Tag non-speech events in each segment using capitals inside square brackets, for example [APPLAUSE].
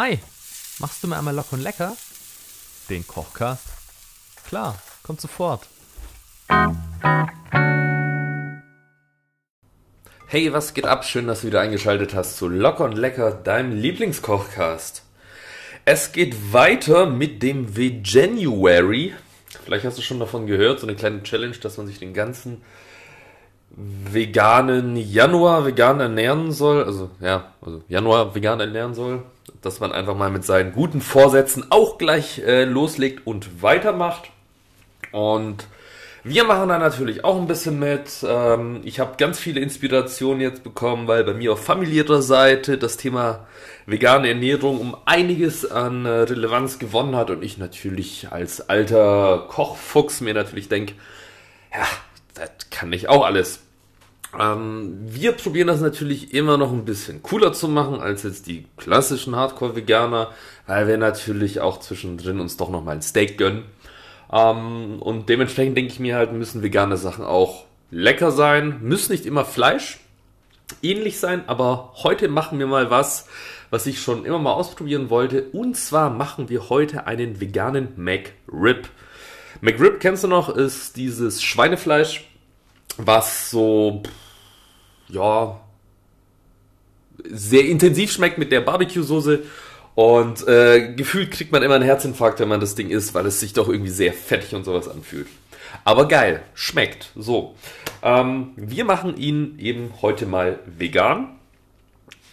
Hi, machst du mir einmal locker und lecker? Den Kochcast? Klar, kommt sofort. Hey, was geht ab? Schön, dass du wieder eingeschaltet hast zu Locker und Lecker, deinem Lieblingskochcast. Es geht weiter mit dem Veganuary. Vielleicht hast du schon davon gehört, so eine kleine Challenge, dass man sich den ganzen veganen Januar vegan ernähren soll. Also ja, also Januar vegan ernähren soll. Dass man einfach mal mit seinen guten Vorsätzen auch gleich äh, loslegt und weitermacht. Und wir machen da natürlich auch ein bisschen mit. Ähm, ich habe ganz viele Inspirationen jetzt bekommen, weil bei mir auf familiärer Seite das Thema vegane Ernährung um einiges an äh, Relevanz gewonnen hat und ich natürlich als alter Kochfuchs mir natürlich denke, ja, das kann ich auch alles. Ähm, wir probieren das natürlich immer noch ein bisschen cooler zu machen als jetzt die klassischen Hardcore-Veganer, weil wir natürlich auch zwischendrin uns doch nochmal ein Steak gönnen. Ähm, und dementsprechend denke ich mir halt, müssen vegane Sachen auch lecker sein, müssen nicht immer Fleisch ähnlich sein, aber heute machen wir mal was, was ich schon immer mal ausprobieren wollte. Und zwar machen wir heute einen veganen McRib. McRib kennst du noch, ist dieses Schweinefleisch, was so, ja, sehr intensiv schmeckt mit der Barbecue-Soße und äh, gefühlt kriegt man immer einen Herzinfarkt, wenn man das Ding isst, weil es sich doch irgendwie sehr fettig und sowas anfühlt. Aber geil, schmeckt. So. Ähm, wir machen ihn eben heute mal vegan.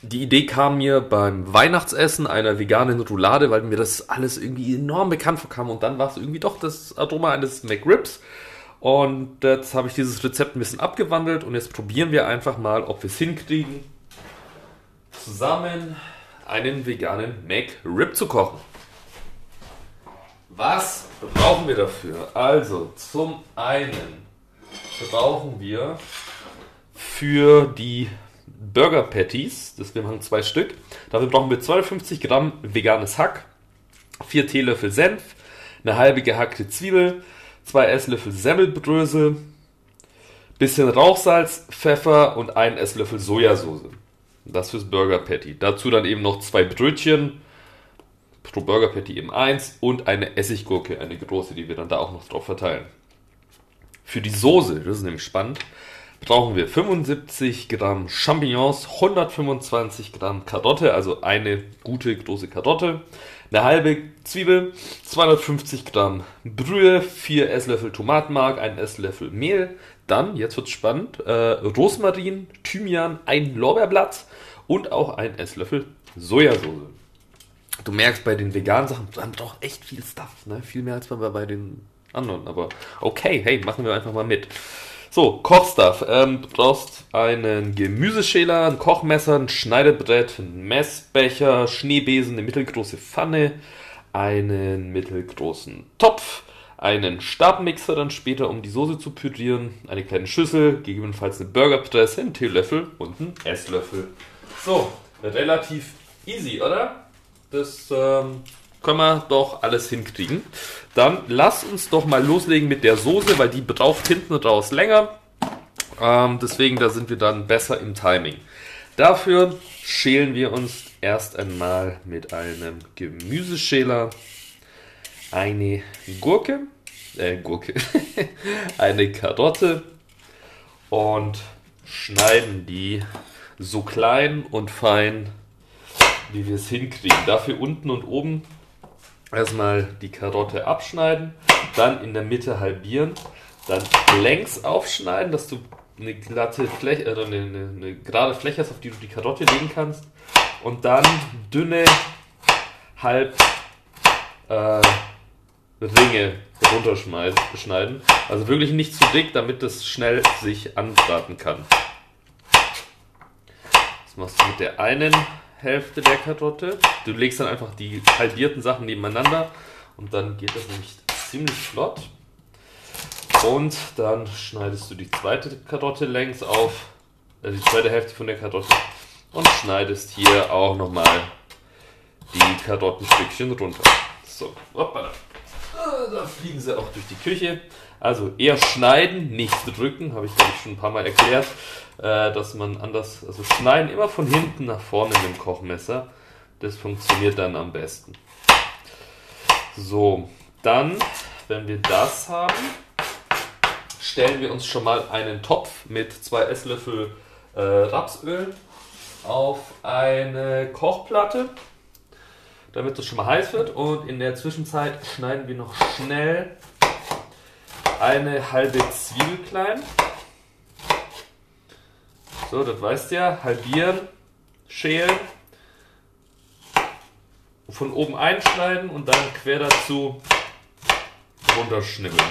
Die Idee kam mir beim Weihnachtsessen einer veganen Roulade, weil mir das alles irgendwie enorm bekannt vorkam. Und dann war es irgendwie doch das Aroma eines McRibs. Und jetzt habe ich dieses Rezept ein bisschen abgewandelt und jetzt probieren wir einfach mal, ob wir es hinkriegen, zusammen einen veganen McRib zu kochen. Was brauchen wir dafür? Also, zum einen brauchen wir für die Burger Patties, das wir machen zwei Stück, dafür brauchen wir 250 Gramm veganes Hack, 4 Teelöffel Senf, eine halbe gehackte Zwiebel, 2 Esslöffel Semmelbrösel, bisschen Rauchsalz, Pfeffer und einen Esslöffel Sojasauce. Das fürs Burger Patty. Dazu dann eben noch zwei Brötchen, pro Burger Patty eben eins und eine Essiggurke, eine große, die wir dann da auch noch drauf verteilen. Für die Soße, das ist nämlich spannend, brauchen wir 75 Gramm Champignons, 125 Gramm Karotte, also eine gute große Karotte, eine halbe Zwiebel, 250 Gramm Brühe, 4 Esslöffel Tomatenmark, 1 Esslöffel Mehl, dann, jetzt wird's spannend, äh, Rosmarin, Thymian, ein Lorbeerblatt und auch ein Esslöffel Sojasauce. Du merkst bei den veganen Sachen, man braucht echt viel Stuff, ne? Viel mehr als bei, bei den anderen. Aber okay, hey, machen wir einfach mal mit. So, Kochstuff. Ähm, du brauchst einen Gemüseschäler, ein Kochmesser, ein Schneidebrett, einen Messbecher, Schneebesen, eine mittelgroße Pfanne, einen mittelgroßen Topf, einen Stabmixer dann später, um die Soße zu pürieren, eine kleine Schüssel, gegebenenfalls eine Burgerpresse, einen Teelöffel und einen Esslöffel. So, relativ easy, oder? Das ähm, können wir doch alles hinkriegen. Dann lass uns doch mal loslegen mit der Soße, weil die braucht hinten raus länger. Ähm, deswegen, da sind wir dann besser im Timing. Dafür schälen wir uns erst einmal mit einem Gemüseschäler eine Gurke, äh, Gurke, [LAUGHS] eine Karotte und schneiden die so klein und fein, wie wir es hinkriegen. Dafür unten und oben erstmal die Karotte abschneiden, dann in der Mitte halbieren, dann längs aufschneiden, dass du eine glatte Fläche, äh, eine, eine, eine gerade Fläche hast, auf die du die Karotte legen kannst und dann dünne halb äh, Ringe runterschneiden. Also wirklich nicht zu dick, damit es schnell sich anbraten kann. Das machst du mit der einen Hälfte der Karotte. Du legst dann einfach die halbierten Sachen nebeneinander und dann geht das nämlich ziemlich flott. Und dann schneidest du die zweite Karotte längs auf, also die zweite Hälfte von der Karotte und schneidest hier auch nochmal die Karottenstückchen runter. So, hoppala. Da fliegen sie auch durch die Küche. Also eher schneiden, nicht drücken, habe ich glaube ich schon ein paar Mal erklärt, äh, dass man anders, also schneiden immer von hinten nach vorne mit dem Kochmesser, Das funktioniert dann am besten. So, dann, wenn wir das haben, stellen wir uns schon mal einen Topf mit zwei Esslöffel äh, Rapsöl auf eine Kochplatte, damit es schon mal heiß wird. Und in der Zwischenzeit schneiden wir noch schnell eine halbe Zwiebel klein. So, das weißt ja. Halbieren, schälen, von oben einschneiden und dann quer dazu runterschnibbeln.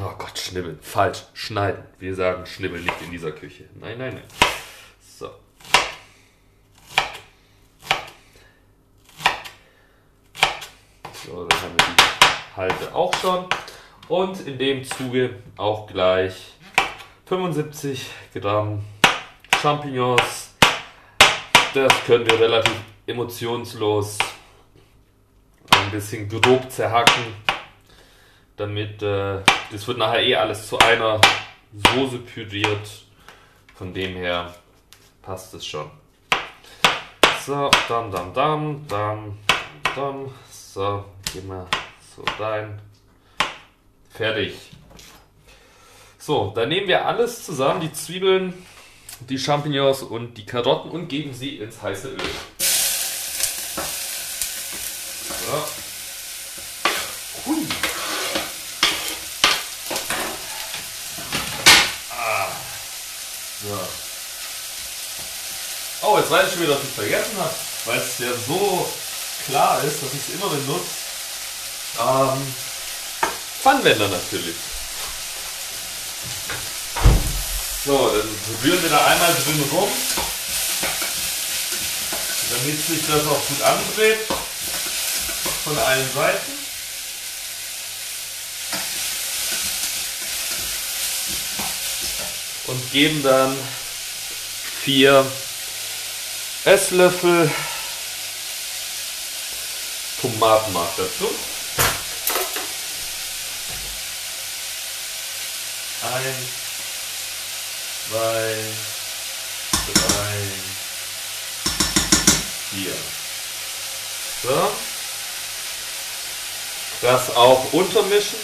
Oh Gott, schnibbeln. Falsch. Schneiden. Wir sagen schnibbeln nicht in dieser Küche. Nein, nein, nein. So. So, dann haben wir die Halte auch schon. Und in dem Zuge auch gleich 75 Gramm Champignons. Das können wir relativ emotionslos ein bisschen grob zerhacken, damit äh, das wird nachher eh alles zu einer Soße püriert. Von dem her passt es schon. So, dann, dann, dann, dann, dann. So, gehen wir so rein. Fertig. So, dann nehmen wir alles zusammen, die Zwiebeln, die Champignons und die Karotten und geben sie ins heiße Öl. So. Hui. Ah. So. Oh, jetzt weiß ich schon wieder, was ich vergessen habe, weil es ja so klar ist, dass ich es immer benutze. Ähm, Pfannenwender natürlich. So, dann rühren wir da einmal drin rum, damit sich das auch gut andreht von allen Seiten. Und geben dann vier Esslöffel Tomatenmark dazu. Eins, zwei, drei, vier. So. Das auch untermischen.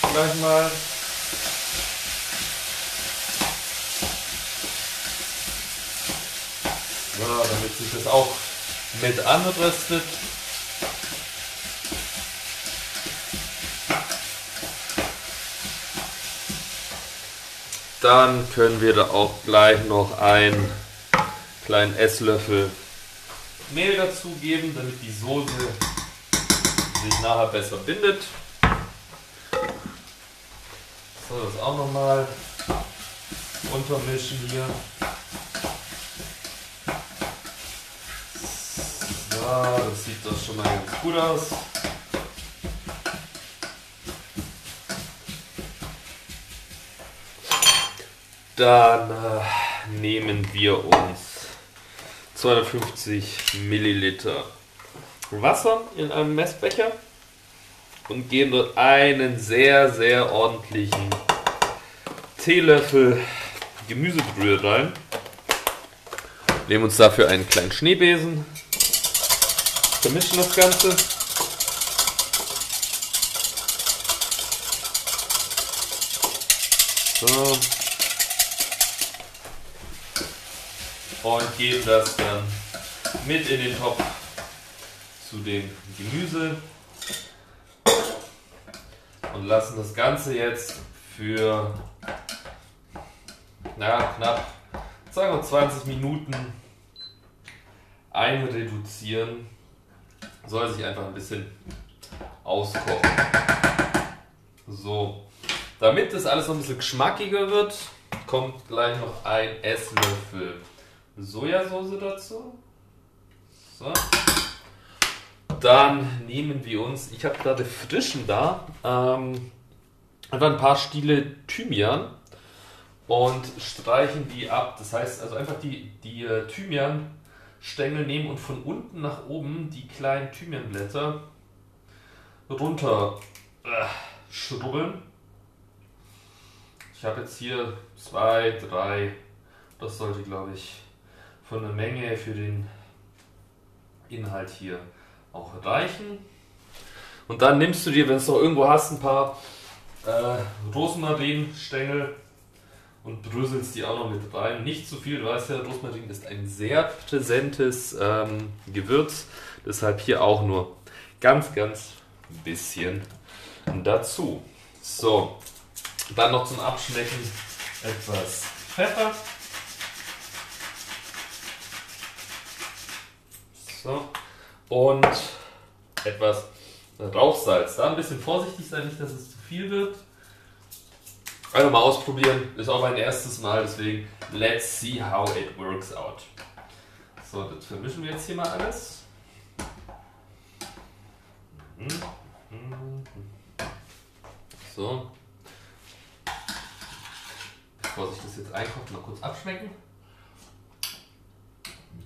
Gleich mal. So, damit sich das auch mit anröstet. Dann können wir da auch gleich noch einen kleinen Esslöffel Mehl dazugeben, damit die Soße sich nachher besser bindet. So, das auch nochmal untermischen hier. So, das sieht doch schon mal ganz gut aus. Dann äh, nehmen wir uns 250 Milliliter Wasser in einem Messbecher und geben dort einen sehr, sehr ordentlichen Teelöffel Gemüsebrühe rein. Nehmen uns dafür einen kleinen Schneebesen, vermischen das Ganze. So. Und geben das dann mit in den Topf zu dem Gemüse und lassen das Ganze jetzt für na, knapp sagen wir 20 Minuten einreduzieren. Soll sich einfach ein bisschen auskochen. So, damit das alles noch ein bisschen geschmackiger wird, kommt gleich noch ein Esslöffel Sojasauce dazu. So. Dann nehmen wir uns, ich habe gerade frischen da, ähm, einfach ein paar Stiele Thymian und streichen die ab. Das heißt also einfach die, die äh, Thymian-Stängel nehmen und von unten nach oben die kleinen Thymianblätter runter äh, schrubbeln. Ich habe jetzt hier zwei, drei, das sollte glaube ich von der Menge für den Inhalt hier auch reichen. Und dann nimmst du dir, wenn es noch irgendwo hast, ein paar äh, Rosmarinstängel und bröselst die auch noch mit rein. Nicht zu viel, du weißt ja, Rosmarin ist ein sehr präsentes ähm, Gewürz. Deshalb hier auch nur ganz, ganz bisschen dazu. So, dann noch zum Abschmecken etwas Pfeffer. So, und etwas Rauchsalz. Da ein bisschen vorsichtig sein, nicht, dass es zu viel wird. Einfach mal ausprobieren. Ist auch mein erstes Mal, deswegen let's see how it works out. So, das vermischen wir jetzt hier mal alles. So. Bevor sich das jetzt einkocht, mal kurz abschmecken.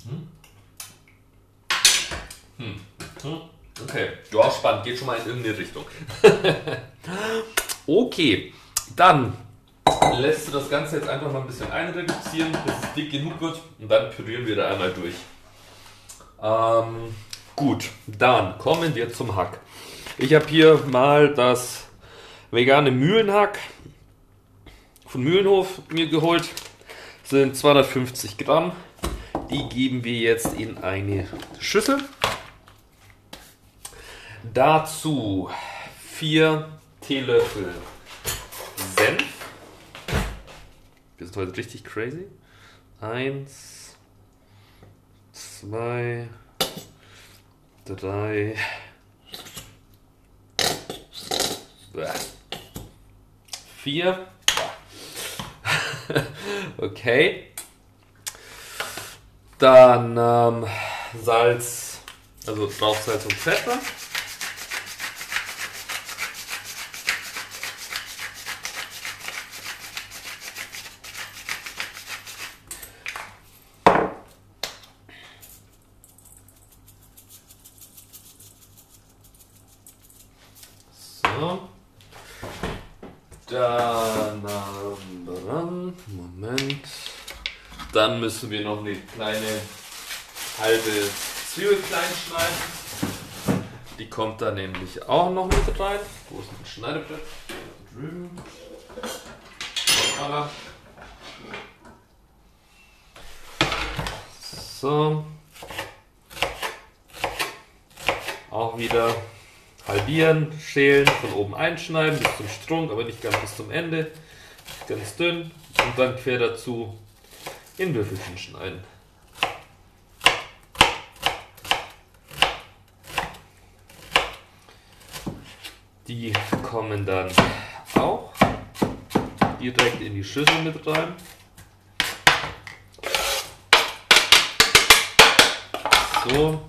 Mhm. Hm. Hm. Okay, ja, spannend. Geht schon mal in irgendeine Richtung. [LAUGHS] okay, dann lässt du das Ganze jetzt einfach mal ein bisschen einreduzieren, bis es dick genug wird und dann pürieren wir da einmal durch. Ähm, gut, dann kommen wir zum Hack. Ich habe hier mal das vegane Mühlenhack von Mühlenhof mir geholt. Das sind 250 Gramm. Die geben wir jetzt in eine Schüssel. Dazu 4 Teelöffel Senf. Wir sind heute richtig crazy. Eins, zwei, drei, vier. [LAUGHS] okay. Dann ähm, Salz, also Rauchsalz und Pfeffer. So. Dann, ähm, Moment. Dann müssen wir noch eine kleine halbe Zwiebel klein schneiden. Die kommt da nämlich auch noch mit rein. Wo ist ein Schneidebrett? Drüben. So. Auch wieder halbieren, schälen, von oben einschneiden bis zum Strunk, aber nicht ganz bis zum Ende. Ganz dünn und dann quer dazu in Würfelchen schneiden. Die kommen dann auch direkt in die Schüssel mit rein. So.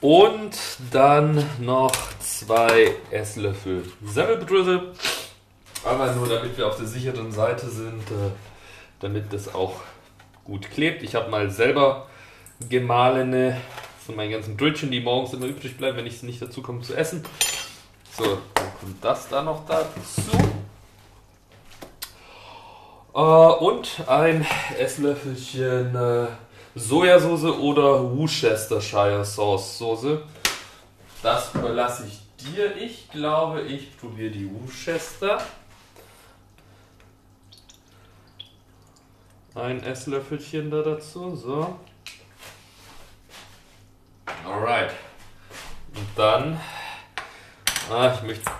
Und dann noch zwei Esslöffel Semmelbrösel. Aber nur damit wir auf der sicheren Seite sind, äh, damit das auch gut klebt. Ich habe mal selber gemahlene von meinen ganzen Brötchen, die morgens immer übrig bleiben, wenn ich es nicht dazu komme zu essen. So, dann kommt das da noch dazu. Äh, und ein Esslöffelchen äh, Sojasauce oder Worcestershire Sauce Soße. Das überlasse ich dir. Ich glaube, ich probiere die Worcester. Ein Esslöffelchen da dazu. So. Alright. Und dann. Ah, ich möchte.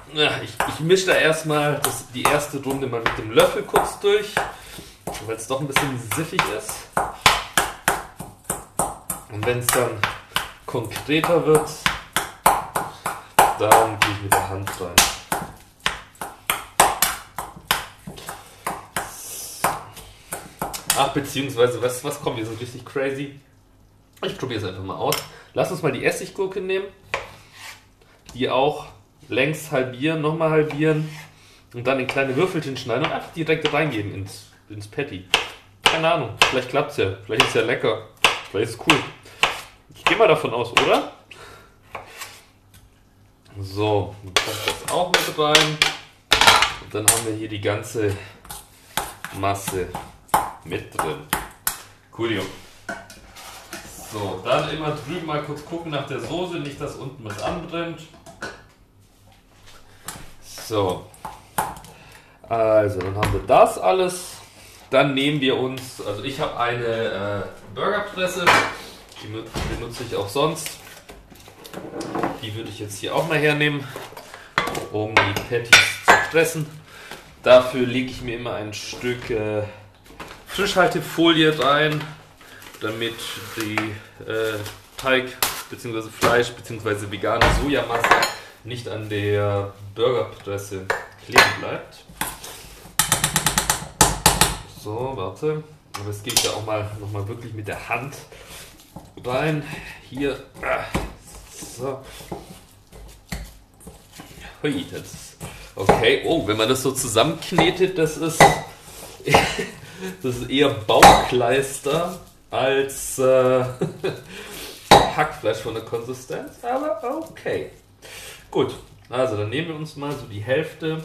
Ich, ich mische da erstmal das, die erste Runde mal mit dem Löffel kurz durch, weil es doch ein bisschen siffig ist. Und wenn es dann konkreter wird, dann gehe ich mit der Hand rein. Ach, beziehungsweise, was, was kommt hier so richtig crazy? Ich probiere es einfach mal aus. Lass uns mal die Essiggurke nehmen. Die auch längs halbieren, nochmal halbieren und dann in kleine Würfelchen schneiden und einfach direkt reingeben ins, ins Patty. Keine Ahnung, vielleicht klappt es ja. Vielleicht ist es ja lecker. Vielleicht ist es cool. Ich gehe mal davon aus, oder? So, dann kommt das auch mit rein. Und dann haben wir hier die ganze Masse mit drin. Coolio. So, dann immer drüben mal kurz gucken nach der Soße, nicht dass unten was anbrennt. So. Also, dann haben wir das alles. Dann nehmen wir uns, also ich habe eine äh, Burgerpresse, die benutze ich auch sonst. Die würde ich jetzt hier auch mal hernehmen, um die Patties zu pressen. Dafür lege ich mir immer ein Stück äh, Frischhaltefolie rein, damit die äh, Teig bzw. Fleisch bzw. vegane Sojamasse nicht an der Burgerpresse kleben bleibt. So, warte. Aber es geht ja auch mal nochmal wirklich mit der Hand rein. Hier. Ah, so. Hui, das Okay. Oh, wenn man das so zusammenknetet, das ist. Das ist eher Baukleister als äh, [LAUGHS] Hackfleisch von der Konsistenz. Aber okay. Gut. Also, dann nehmen wir uns mal so die Hälfte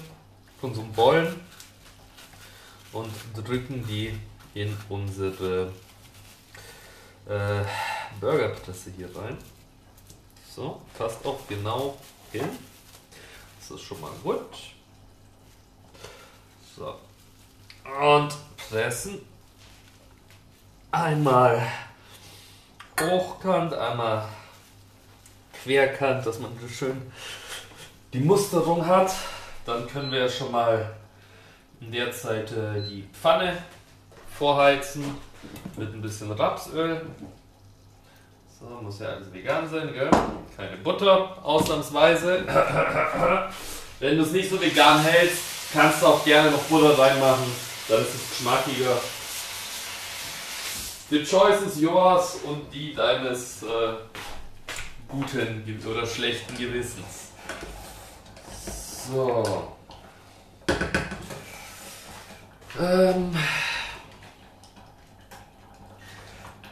von so einem Bollen und drücken die in unsere äh, Burgerpresse hier rein. So, passt auch genau hin. Das ist schon mal gut. So. Und pressen. Einmal hochkant, einmal querkant, dass man schön die Musterung hat. Dann können wir schon mal in der Zeit äh, die Pfanne vorheizen mit ein bisschen Rapsöl. So, muss ja alles vegan sein, gell? Keine Butter, ausnahmsweise. Wenn du es nicht so vegan hältst, kannst du auch gerne noch Butter reinmachen, dann ist es geschmackiger. The choice is yours und die deines äh, guten oder schlechten Gewissens. So. Ähm,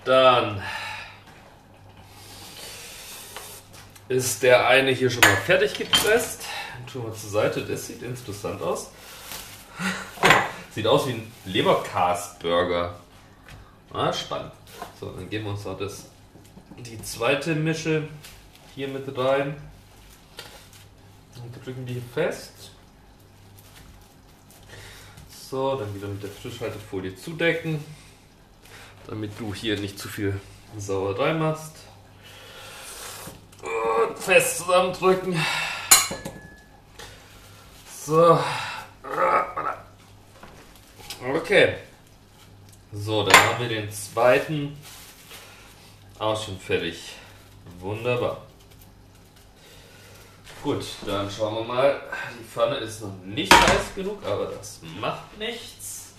dann ist der eine hier schon mal fertig gepresst. Schon mal zur Seite, das sieht interessant aus. Sieht aus wie ein Leberkas-Burger. Ah, spannend. So, dann geben wir uns noch das, die zweite Mische hier mit rein. Und drücken die fest. So, dann wieder mit der Frischhaltefolie zudecken, damit du hier nicht zu viel Sauerei machst. Und fest zusammendrücken. So. Okay. So, dann haben wir den zweiten auch schon fertig. Wunderbar. Gut, dann schauen wir mal. Die Pfanne ist noch nicht heiß genug, aber das macht nichts.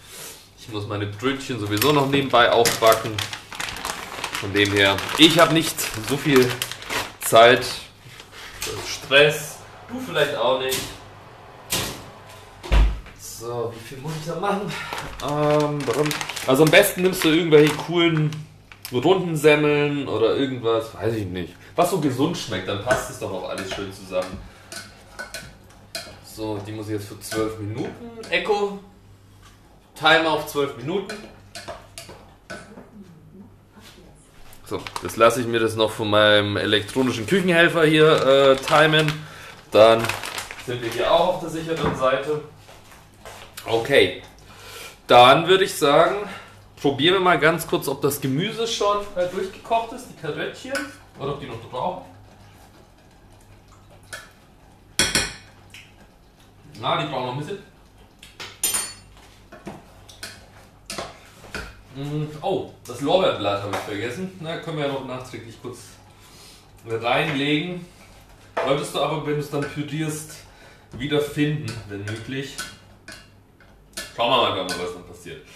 Ich muss meine Brötchen sowieso noch nebenbei aufbacken. Von dem her, ich habe nicht so viel Zeit. Stress. Du vielleicht auch nicht. So, wie viel muss ich da machen? Ähm, also am besten nimmst du irgendwelche coolen runden Semmeln oder irgendwas, weiß ich nicht. Was so gesund schmeckt, dann passt es doch auch alles schön zusammen. So, die muss ich jetzt für 12 Minuten. Echo. Timer auf 12 Minuten. So, das lasse ich mir das noch von meinem elektronischen Küchenhelfer hier äh, timen. Dann sind wir hier auch auf der sicheren Seite. Okay. Dann würde ich sagen, probieren wir mal ganz kurz, ob das Gemüse schon äh, durchgekocht ist, die Karöttchen, oder ob die noch brauchen. Na, die brauchen noch ein bisschen. Mm, oh, das Lorbeerblatt habe ich vergessen. Na, können wir ja noch nachträglich kurz reinlegen. Solltest du aber, wenn du es dann pürierst, wieder finden, wenn möglich. Schauen wir mal, was dann passiert.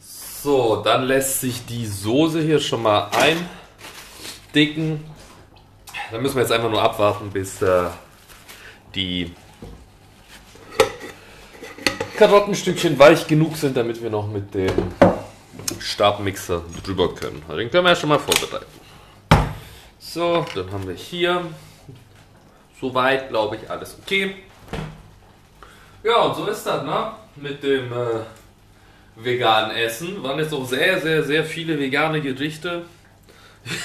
So, dann lässt sich die Soße hier schon mal eindicken. Dann müssen wir jetzt einfach nur abwarten, bis äh, die Karottenstückchen weich genug sind, damit wir noch mit dem Stabmixer drüber können. Den können wir ja schon mal vorbereiten. So, dann haben wir hier soweit, glaube ich, alles okay. Ja, und so ist das, ne? Mit dem äh, veganen Essen. Waren jetzt auch sehr, sehr, sehr viele vegane Gerichte.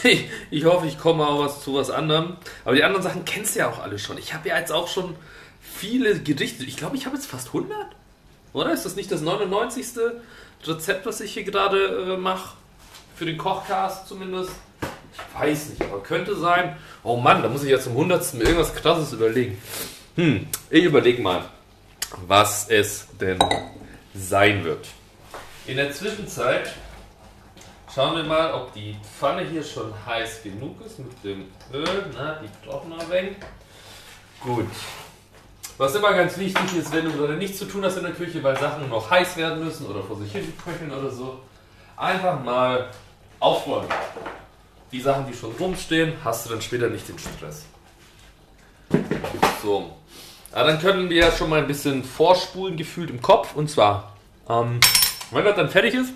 [LAUGHS] ich hoffe, ich komme auch was zu was anderem. Aber die anderen Sachen kennst du ja auch alle schon. Ich habe ja jetzt auch schon viele Gerichte. Ich glaube, ich habe jetzt fast 100. Oder? Ist das nicht das 99. Rezept, was ich hier gerade äh, mache? Für den Kochcast zumindest? Ich weiß nicht, aber könnte sein. Oh Mann, da muss ich ja zum 100. mir irgendwas krasses überlegen. Hm, ich überlege mal, was es denn sein wird. In der Zwischenzeit schauen wir mal, ob die Pfanne hier schon heiß genug ist mit dem Öl. Na, die brauchen ein wenig. Gut. Was immer ganz wichtig ist, wenn du gerade nichts zu tun hast in der Küche, weil Sachen noch heiß werden müssen oder vor sich hin köcheln oder so, einfach mal aufräumen. Die Sachen, die schon rumstehen, hast du dann später nicht den Stress. So. Ja, dann können wir ja schon mal ein bisschen vorspulen gefühlt im Kopf. Und zwar, ähm, wenn das dann fertig ist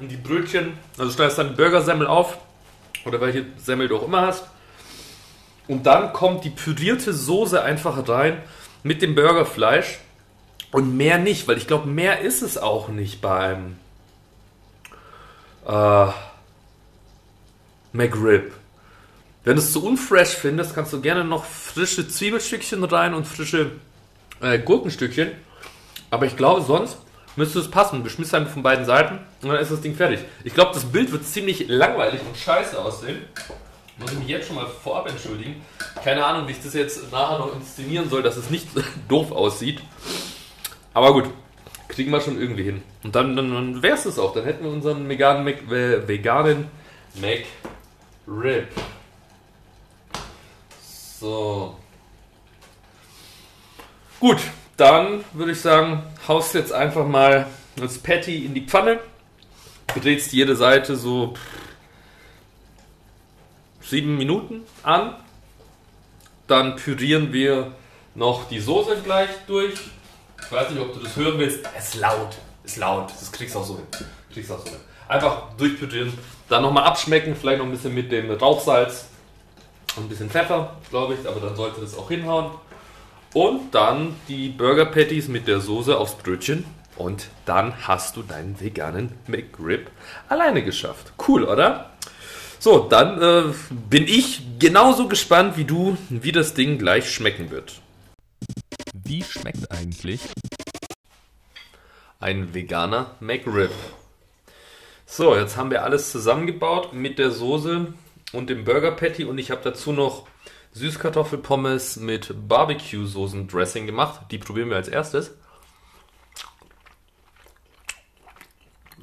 und die Brötchen, also schneidest dann Burgersemmel auf oder welche Semmel du auch immer hast. Und dann kommt die pürierte Soße einfach rein mit dem Burgerfleisch und mehr nicht, weil ich glaube, mehr ist es auch nicht beim äh, McRib. Wenn du es zu unfresh findest, kannst du gerne noch frische Zwiebelstückchen rein und frische äh, Gurkenstückchen. Aber ich glaube, sonst müsste es passen. Beschmiss einfach von beiden Seiten und dann ist das Ding fertig. Ich glaube, das Bild wird ziemlich langweilig und scheiße aussehen. Muss ich mich jetzt schon mal vorab entschuldigen. Keine Ahnung, wie ich das jetzt nachher noch inszenieren soll, dass es nicht [LAUGHS] doof aussieht. Aber gut, kriegen wir schon irgendwie hin. Und dann, dann, dann wäre es das auch. Dann hätten wir unseren veganen Mac, äh, veganen McRib. So. Gut, dann würde ich sagen, haust jetzt einfach mal das Patty in die Pfanne, drehst jede Seite so sieben Minuten an. Dann pürieren wir noch die Soße gleich durch. Ich weiß nicht, ob du das hören willst. Es ist laut. Ist laut. Das kriegst du auch so hin. Kriegst auch so hin. Einfach durchpürieren. Dann nochmal abschmecken. Vielleicht noch ein bisschen mit dem Rauchsalz und ein bisschen Pfeffer, glaube ich. Aber dann sollte das auch hinhauen. Und dann die Burger Patties mit der Soße aufs Brötchen. Und dann hast du deinen veganen McRib alleine geschafft. Cool, oder? So, dann äh, bin ich genauso gespannt wie du, wie das Ding gleich schmecken wird. Wie schmeckt eigentlich ein veganer McRib? So, jetzt haben wir alles zusammengebaut mit der Soße und dem Burger Patty und ich habe dazu noch Süßkartoffelpommes mit Barbecue-Soßen-Dressing gemacht. Die probieren wir als erstes.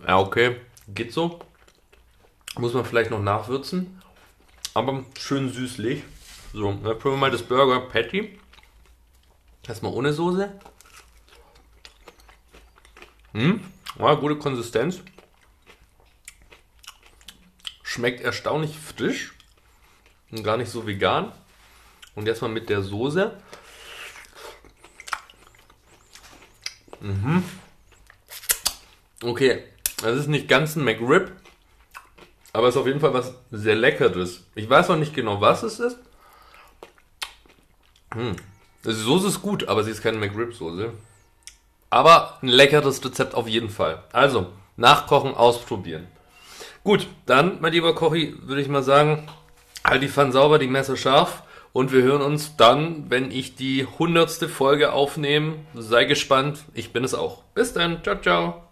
Ja, okay, geht so. Muss man vielleicht noch nachwürzen. Aber schön süßlich. So, dann probieren wir mal das Burger Patty. Erstmal ohne Soße. Hm, ja, gute Konsistenz. Schmeckt erstaunlich frisch und gar nicht so vegan. Und jetzt mal mit der Soße. Mhm. Okay, das ist nicht ganz ein McRib, aber es ist auf jeden Fall was sehr Leckeres. Ich weiß noch nicht genau, was es ist. Hm. Die Soße ist gut, aber sie ist keine McRib-Soße. Aber ein leckeres Rezept auf jeden Fall. Also, nachkochen, ausprobieren. Gut, dann, mein lieber Kochi, würde ich mal sagen, halt die Pfanne sauber, die Messer scharf. Und wir hören uns dann, wenn ich die hundertste Folge aufnehme. Sei gespannt, ich bin es auch. Bis dann, ciao, ciao.